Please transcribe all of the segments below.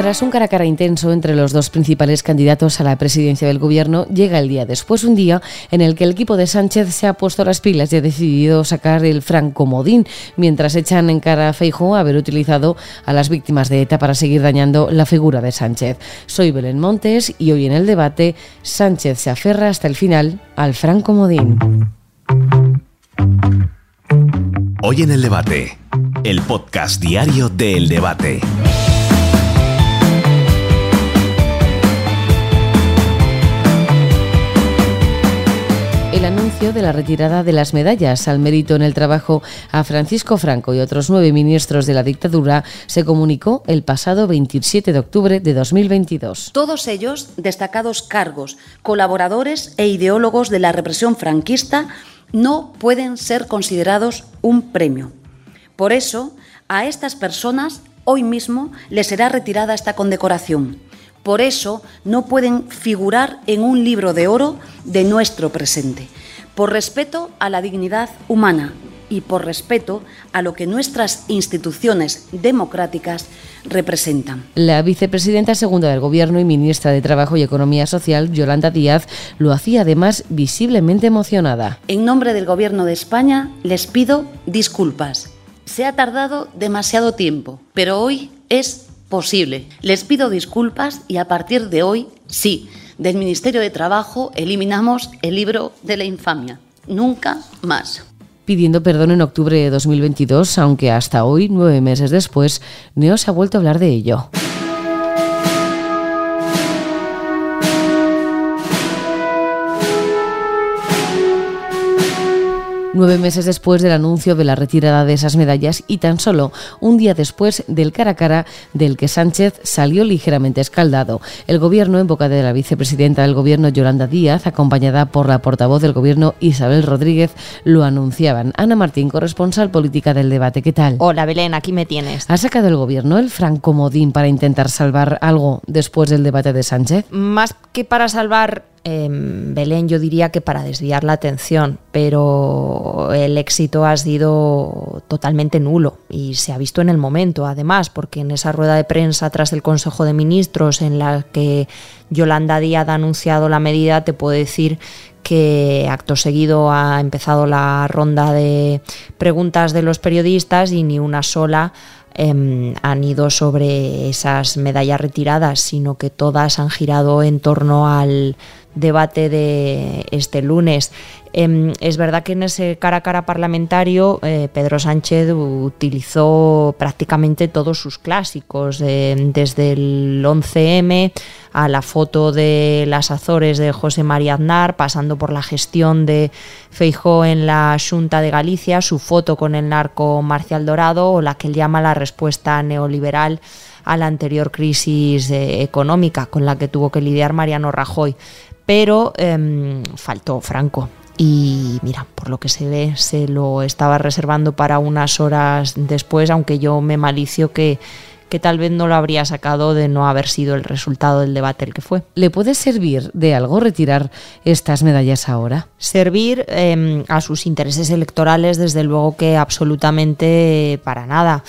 Tras un cara a cara intenso entre los dos principales candidatos a la presidencia del gobierno, llega el día después, un día en el que el equipo de Sánchez se ha puesto las pilas y ha decidido sacar el francomodín, mientras echan en cara a Feijóo haber utilizado a las víctimas de ETA para seguir dañando la figura de Sánchez. Soy Belén Montes y hoy en el debate Sánchez se aferra hasta el final al francomodín. Hoy en el debate, el podcast diario de El Debate. El anuncio de la retirada de las medallas al mérito en el trabajo a Francisco Franco y otros nueve ministros de la dictadura se comunicó el pasado 27 de octubre de 2022. Todos ellos destacados cargos, colaboradores e ideólogos de la represión franquista no pueden ser considerados un premio. Por eso, a estas personas hoy mismo les será retirada esta condecoración por eso no pueden figurar en un libro de oro de nuestro presente, por respeto a la dignidad humana y por respeto a lo que nuestras instituciones democráticas representan. La vicepresidenta segunda del Gobierno y ministra de Trabajo y Economía Social, Yolanda Díaz, lo hacía además visiblemente emocionada. En nombre del Gobierno de España les pido disculpas. Se ha tardado demasiado tiempo, pero hoy es posible. Les pido disculpas y a partir de hoy, sí, del Ministerio de Trabajo eliminamos el libro de la infamia. Nunca más pidiendo perdón en octubre de 2022, aunque hasta hoy, nueve meses después, no se ha vuelto a hablar de ello. Nueve meses después del anuncio de la retirada de esas medallas y tan solo un día después del cara a cara del que Sánchez salió ligeramente escaldado. El gobierno, en boca de la vicepresidenta del gobierno Yolanda Díaz, acompañada por la portavoz del gobierno Isabel Rodríguez, lo anunciaban. Ana Martín, corresponsal política del debate, ¿qué tal? Hola Belén, aquí me tienes. ¿Ha sacado el gobierno el francomodín para intentar salvar algo después del debate de Sánchez? Más que para salvar Belén yo diría que para desviar la atención, pero el éxito ha sido totalmente nulo y se ha visto en el momento, además, porque en esa rueda de prensa tras el Consejo de Ministros en la que Yolanda Díaz ha anunciado la medida, te puedo decir que acto seguido ha empezado la ronda de preguntas de los periodistas y ni una sola Em, han ido sobre esas medallas retiradas, sino que todas han girado en torno al debate de este lunes. Em, es verdad que en ese cara a cara parlamentario eh, Pedro Sánchez utilizó prácticamente todos sus clásicos, eh, desde el 11M a la foto de las Azores de José María Aznar, pasando por la gestión de Feijó en la Junta de Galicia, su foto con el narco Marcial Dorado o la que él llama la respuesta neoliberal a la anterior crisis eh, económica con la que tuvo que lidiar Mariano Rajoy. Pero em, faltó Franco y mira, por lo que se ve, se lo estaba reservando para unas horas después, aunque yo me malicio que, que tal vez no lo habría sacado de no haber sido el resultado del debate el que fue. ¿Le puede servir de algo retirar estas medallas ahora? Servir em, a sus intereses electorales, desde luego que absolutamente para nada.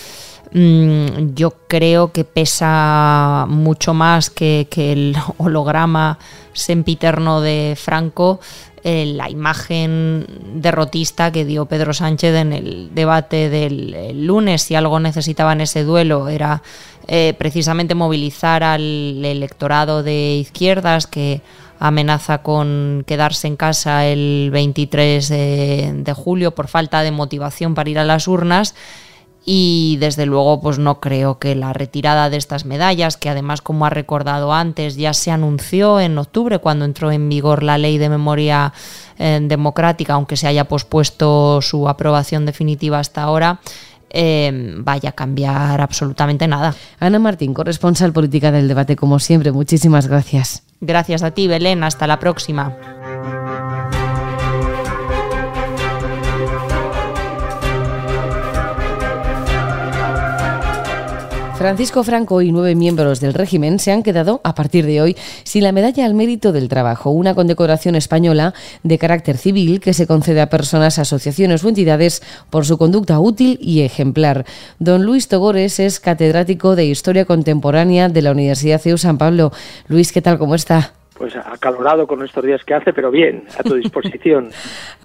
Mm, yo creo que pesa mucho más que, el holograma sempiterno de Franco eh, la imagen derrotista que dio Pedro Sánchez en el debate del lunes. Si algo necesitaba en ese duelo era eh, precisamente movilizar al electorado de izquierdas que amenaza con quedarse en casa el 23 de julio por falta de motivación para ir a las urnas y desde luego pues no creo que la retirada de estas medallas, que además como ha recordado antes ya se anunció en octubre cuando entró en vigor la ley de memoria eh, democrática, aunque se haya pospuesto su aprobación definitiva hasta ahora, eh, vaya a cambiar absolutamente nada. Ana Martín, corresponsal política del debate, como siempre, muchísimas gracias. Gracias a ti, Belén, hasta la próxima. Francisco Franco y nueve miembros del régimen se han quedado, a partir de hoy, sin la medalla al mérito del trabajo, una condecoración española de carácter civil que se concede a personas, asociaciones o entidades por su conducta útil y ejemplar. Don Luis Togores es catedrático de Historia Contemporánea de la Universidad CEU San Pablo. Luis, ¿qué tal? ¿Cómo está? Pues acalorado con estos días que hace, pero bien, a tu disposición.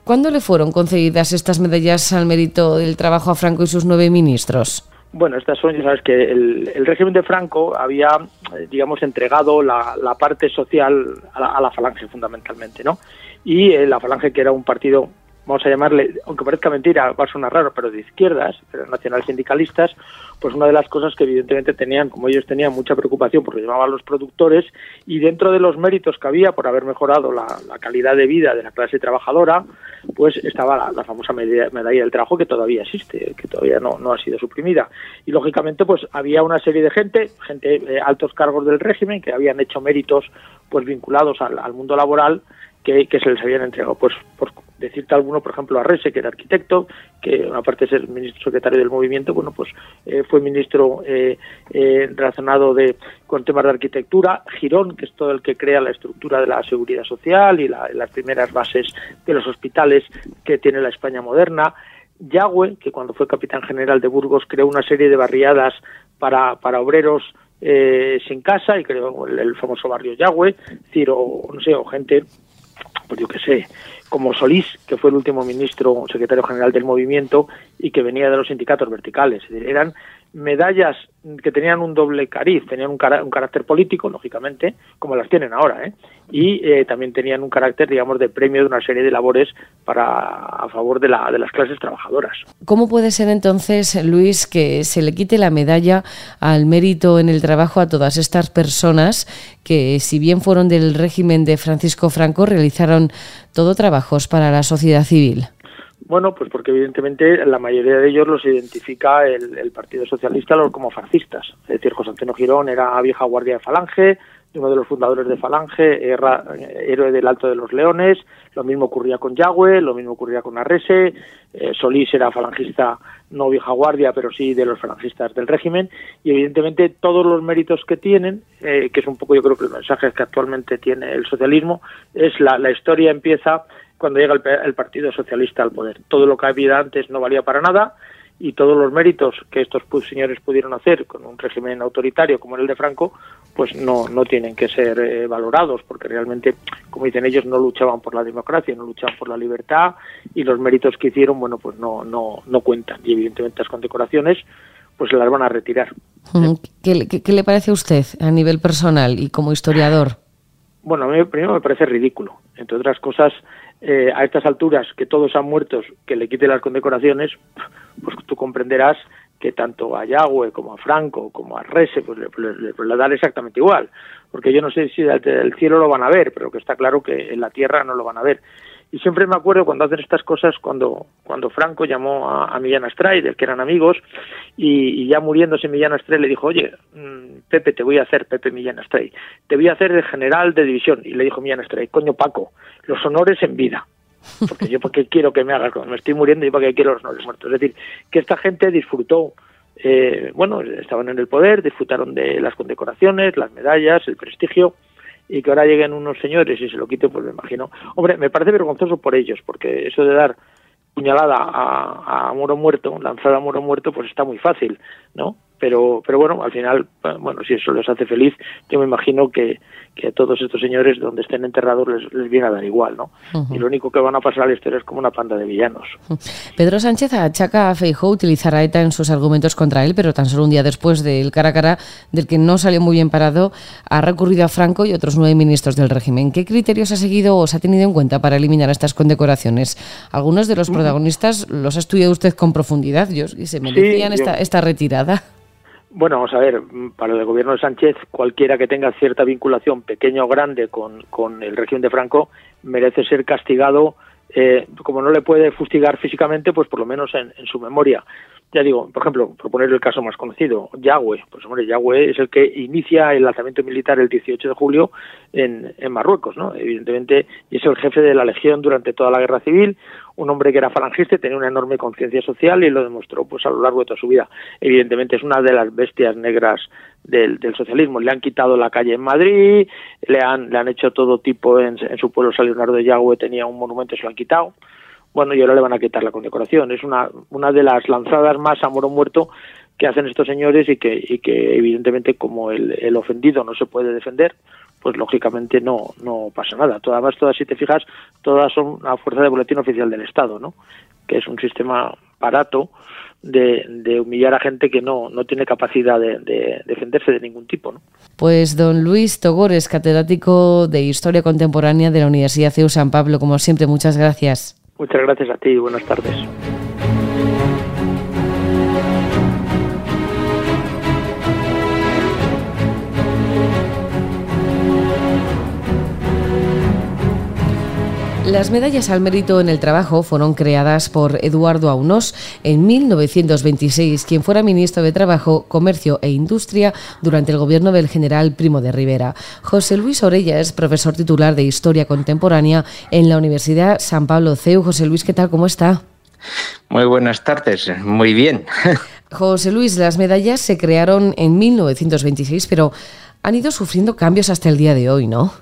¿Cuándo le fueron concedidas estas medallas al mérito del trabajo a Franco y sus nueve ministros? Bueno, estas son, ya sabes que el, régimen de Franco había, eh, digamos, entregado la, parte social a la, falange fundamentalmente, ¿no? Y eh, la falange, que era un partido, vamos a llamarle, aunque parezca mentira, va a sonar raro, pero de izquierdas, pero nacional sindicalistas, pues una de las cosas que evidentemente tenían, como ellos tenían mucha preocupación porque llevaban los productores y dentro de los méritos que había por haber mejorado la, calidad de vida de la clase trabajadora, pues estaba la, famosa medalla, del trabajo que todavía existe, que todavía no, no ha sido suprimida. Y lógicamente pues había una serie de gente, gente eh, altos cargos del régimen que habían hecho méritos pues vinculados al, al mundo laboral que, que, se les habían entregado pues por decirte alguno, por ejemplo, Arrese, que era arquitecto, que aparte de ser ministro secretario del movimiento, bueno, pues eh, fue ministro eh, eh, relacionado de, con temas de arquitectura, Girón, que es todo el que crea la estructura de la seguridad social y las primeras bases de los hospitales que tiene la España moderna, Yagüe, que cuando fue capitán general de Burgos creó una serie de barriadas para, para obreros sin casa y creó el, famoso barrio Yagüe, Ciro, no sé, o gente pues yo qué sé, como Solís, que fue el último ministro secretario general del movimiento y que venía de los sindicatos verticales. eran medallas que tenían un doble cariz, tenían un, carácter político, lógicamente, como las tienen ahora, ¿eh? y eh, también tenían un carácter, digamos, de premio de una serie de labores para a favor de, la, de las clases trabajadoras. ¿Cómo puede ser entonces, Luis, que se le quite la medalla al mérito en el trabajo a todas estas personas que, si bien fueron del régimen de Francisco Franco, realizaron todo trabajos para la sociedad civil? Bueno, pues porque evidentemente la mayoría de ellos los identifica el, Partido Socialista como fascistas. Es decir, José Antonio Girón era vieja guardia de Falange, uno de los fundadores de Falange, era héroe del Alto de los Leones, lo mismo ocurría con Yagüe, lo mismo ocurría con Arrese, eh, Solís era falangista no vieja guardia, pero sí de los falangistas del régimen, y evidentemente todos los méritos que tienen, eh, que es un poco yo creo que el mensaje que actualmente tiene el socialismo, es la, la historia empieza cuando llega el, Partido Socialista al poder. Todo lo que había antes no valía para nada y todos los méritos que estos señores pudieron hacer con un régimen autoritario como el de Franco, pues no, no tienen que ser eh, valorados, porque realmente, como dicen ellos, no luchaban por la democracia, no luchaban por la libertad, y los méritos que hicieron, bueno, pues no, no, no cuentan. Y evidentemente las condecoraciones, pues las van a retirar. ¿Qué, qué le parece a usted a nivel personal y como historiador? Bueno, a mí primero me parece ridículo. Entre otras cosas, eh, a estas alturas que todos han muerto, que le quite las condecoraciones, pues tú comprenderás que tanto a Yagüe como a Franco como a Rese pues le, le, dan exactamente igual, porque yo no sé si del cielo lo van a ver, pero que está claro que en la tierra no lo van a ver. Y siempre me acuerdo cuando hacen estas cosas, cuando, cuando Franco llamó a, Millán Astray, del que eran amigos, y, ya muriéndose Millán Astray le dijo, oye, mm, Pepe, te voy a hacer, Pepe Millán Astray, te voy a hacer de general de división. Y le dijo Millán Astray, coño Paco, los honores en vida. Porque yo porque quiero que me hagas, cuando me estoy muriendo, y porque quiero los honores muertos. Es decir, que esta gente disfrutó eh, bueno, estaban en el poder, disfrutaron de las condecoraciones, las medallas, el prestigio, y que ahora lleguen unos señores y se lo quiten, pues me imagino. Hombre, me parece vergonzoso por ellos, porque eso de dar puñalada a, a muro muerto, lanzar a muro muerto, pues está muy fácil, ¿no? Pero, pero bueno, al final, bueno, si eso les hace feliz, yo me imagino que, que a todos estos señores donde estén enterrados les, les viene a dar igual, ¿no? Y lo único que van a pasar a la historia es como una panda de villanos. Pedro Sánchez achaca a Feijóo utilizar a ETA en sus argumentos contra él, pero tan solo un día después del cara a cara, del que no salió muy bien parado, ha recurrido a Franco y otros nueve ministros del régimen. ¿Qué criterios ha seguido o se ha tenido en cuenta para eliminar estas condecoraciones? Algunos de los protagonistas los ha estudiado usted con profundidad, y se merecían esta, esta retirada. Bueno, vamos a ver, para el gobierno de Sánchez, cualquiera que tenga cierta vinculación, pequeña o grande, con, con el régimen de Franco, merece ser castigado, eh, como no le puede fustigar físicamente, pues por lo menos en, su memoria. Ya digo, por ejemplo, por poner el caso más conocido, Yahweh, pues hombre, Yahweh es el que inicia el lanzamiento militar el 18 de julio en, en Marruecos, ¿no? Evidentemente, y es el jefe de la legión durante toda la guerra civil, un hombre que era falangista tenía una enorme conciencia social y lo demostró pues a lo largo de toda su vida. Evidentemente es una de las bestias negras del, socialismo. Le han quitado la calle en Madrid, le han, le han hecho todo tipo en, su pueblo San Leonardo de Yahweh tenía un monumento y se lo han quitado bueno, y ahora le van a quitar la condecoración. Es una, una de las lanzadas más a moro muerto que hacen estos señores y que, evidentemente como el, el ofendido no se puede defender, pues lógicamente no, no pasa nada. Todas, todas, si te fijas, todas son a fuerza de boletín oficial del Estado, ¿no? Que es un sistema barato de, de, humillar a gente que no, no tiene capacidad de, de, defenderse de ningún tipo. ¿no? Pues don Luis Togores, catedrático de Historia Contemporánea de la Universidad CEU San Pablo, como siempre, muchas gracias. Muchas gracias a ti y buenas tardes. Las medallas al mérito en el trabajo fueron creadas por Eduardo Aunós en 1926, quien fuera ministro de Trabajo, Comercio e Industria durante el gobierno del general Primo de Rivera. José Luis Orella es profesor titular de Historia Contemporánea en la Universidad San Pablo CEU. José Luis, ¿qué tal? ¿Cómo está? Muy buenas tardes, muy bien. José Luis, las medallas se crearon en 1926, pero han ido sufriendo cambios hasta el día de hoy, ¿no?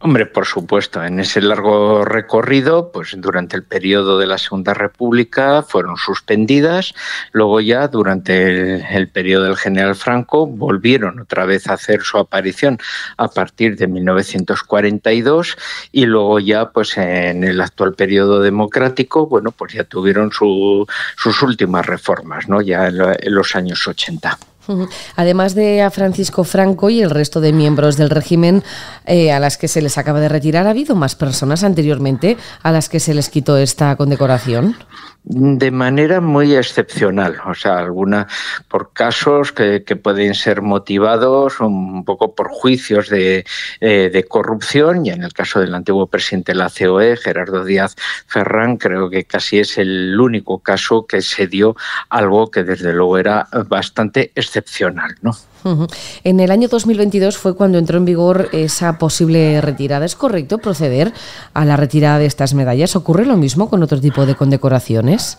Hombre, por supuesto, en ese largo recorrido, pues durante el periodo de la Segunda República fueron suspendidas, luego ya durante el, periodo del general Franco volvieron otra vez a hacer su aparición a partir de 1942 y luego ya pues en el actual periodo democrático, bueno, pues ya tuvieron sus últimas reformas, ¿no? Ya en los años 80. Además de a Francisco Franco y el resto de miembros del régimen eh, a las que se les acaba de retirar, ¿ha habido más personas anteriormente a las que se les quitó esta condecoración? De manera muy excepcional, o sea, alguna por casos que, pueden ser motivados un poco por juicios de, eh, de, corrupción y en el caso del antiguo presidente de la COE, Gerardo Díaz Ferrán, creo que casi es el único caso que se dio algo que desde luego era bastante excepcional, ¿no? En el año 2022 fue cuando entró en vigor esa posible retirada. ¿Es correcto proceder a la retirada de estas medallas? ¿Ocurre lo mismo con otro tipo de condecoraciones?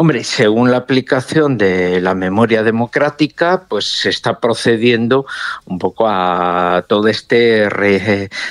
Hombre, según la aplicación de la memoria democrática, pues se está procediendo un poco a todo este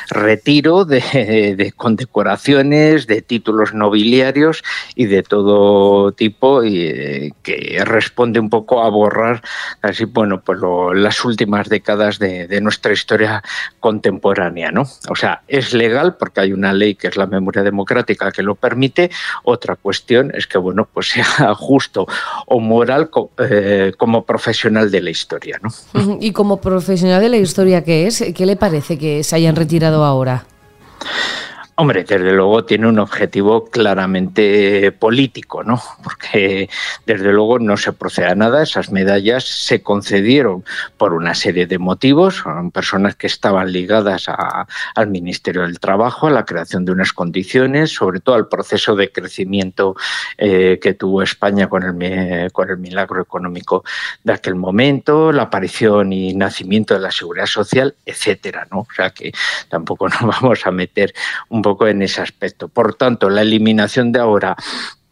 retiro de, condecoraciones, de títulos nobiliarios y de todo tipo, y, eh, que responde un poco a borrar así, bueno, pues las últimas décadas de, nuestra historia contemporánea, ¿no? O sea, es legal porque hay una ley que es la memoria democrática que lo permite. Otra cuestión es que, bueno, pues sea justo o moral eh, como profesional de la historia. ¿no? Y como profesional de la historia que es, ¿qué le parece que se hayan retirado ahora? Hombre, desde luego tiene un objetivo claramente político, ¿no? Porque desde luego no se procede a nada. Esas medallas se concedieron por una serie de motivos. Son personas que estaban ligadas al Ministerio del Trabajo, a la creación de unas condiciones, sobre todo al proceso de crecimiento eh, que tuvo España con el, con el milagro económico de aquel momento, la aparición y nacimiento de la seguridad social, etcétera, ¿no? O sea que tampoco nos vamos a meter un en ese aspecto. Por tanto, la eliminación de ahora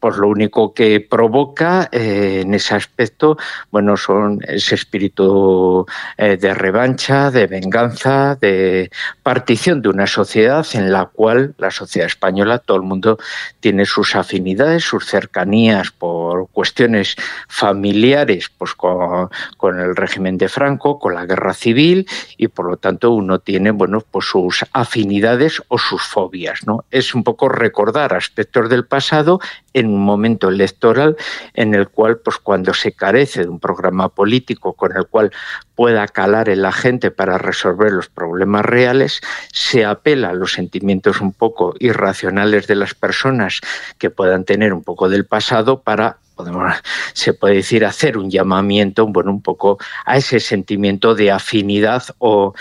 pues lo único que provoca eh, en ese aspecto, bueno, son ese espíritu eh, de revancha, de venganza, de partición de una sociedad en la cual la sociedad española, todo el mundo tiene sus afinidades, sus cercanías por cuestiones familiares, pues con, con el régimen de Franco, con la guerra civil, y por lo tanto uno tiene, bueno, pues sus afinidades o sus fobias, ¿no? Es un poco recordar aspectos del pasado en un momento electoral en el cual, pues cuando se carece de un programa político con el cual pueda calar en la gente para resolver los problemas reales, se apela a los sentimientos un poco irracionales de las personas que puedan tener un poco del pasado para podemos, se puede decir, hacer un llamamiento, bueno, un poco a ese sentimiento de afinidad o,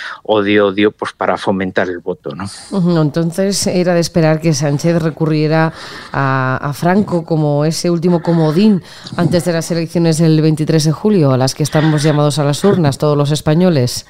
de odio, pues para fomentar el voto, ¿no? Entonces era de esperar que Sánchez recurriera a, a Franco como ese último comodín antes de las elecciones del 23 de julio, a las que estamos llamados a las urnas todos los españoles.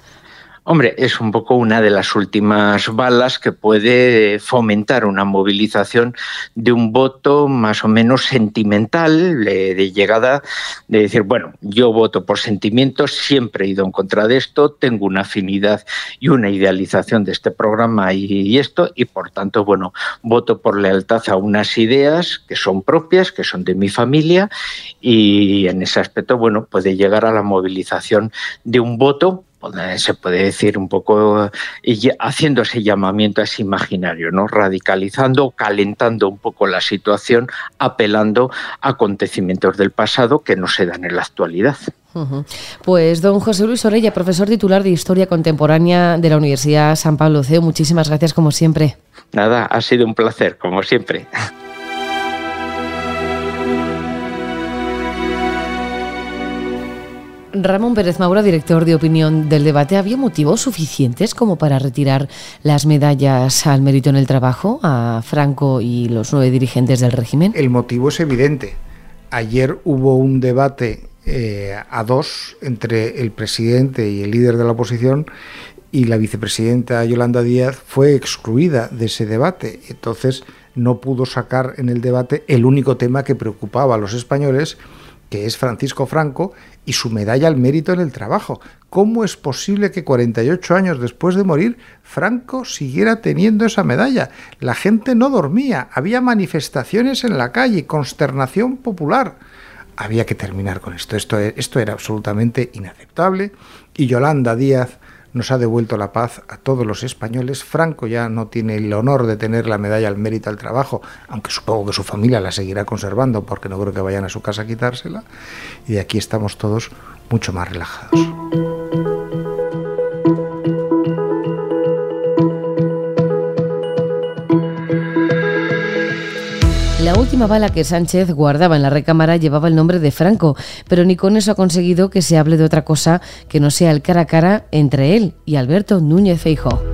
Hombre, es un poco una de las últimas balas que puede fomentar una movilización de un voto más o menos sentimental, de, llegada, de decir, bueno, yo voto por sentimientos, siempre he ido en contra de esto, tengo una afinidad y una idealización de este programa y, esto, y por tanto, bueno, voto por lealtad a unas ideas que son propias, que son de mi familia, y en ese aspecto, bueno, puede llegar a la movilización de un voto se puede decir un poco haciendo ese llamamiento a ese imaginario, ¿no? radicalizando, calentando un poco la situación, apelando a acontecimientos del pasado que no se dan en la actualidad. Pues don José Luis Orella, profesor titular de Historia Contemporánea de la Universidad San Pablo CEU, muchísimas gracias como siempre. Nada, ha sido un placer, como siempre. Ramón Pérez Maura, director de opinión del debate, ¿había motivos suficientes como para retirar las medallas al mérito en el trabajo a Franco y los nueve dirigentes del régimen? El motivo es evidente. Ayer hubo un debate eh, a dos entre el presidente y el líder de la oposición y la vicepresidenta Yolanda Díaz fue excluida de ese debate. Entonces no pudo sacar en el debate el único tema que preocupaba a los españoles que es Francisco Franco, y su medalla al mérito en el trabajo. ¿Cómo es posible que 48 años después de morir Franco siguiera teniendo esa medalla? La gente no dormía, había manifestaciones en la calle, consternación popular. Había que terminar con esto. Esto, esto era absolutamente inaceptable y Yolanda Díaz nos ha devuelto la paz a todos los españoles. Franco ya no tiene el honor de tener la medalla al mérito al trabajo, aunque supongo que su familia la seguirá conservando porque no creo que vayan a su casa a quitársela. Y de aquí estamos todos mucho más relajados. Última bala que Sánchez guardaba en la recámara llevaba el nombre de Franco, pero ni con eso ha conseguido que se hable de otra cosa que no sea el cara a cara entre él y Alberto Núñez Feijóo.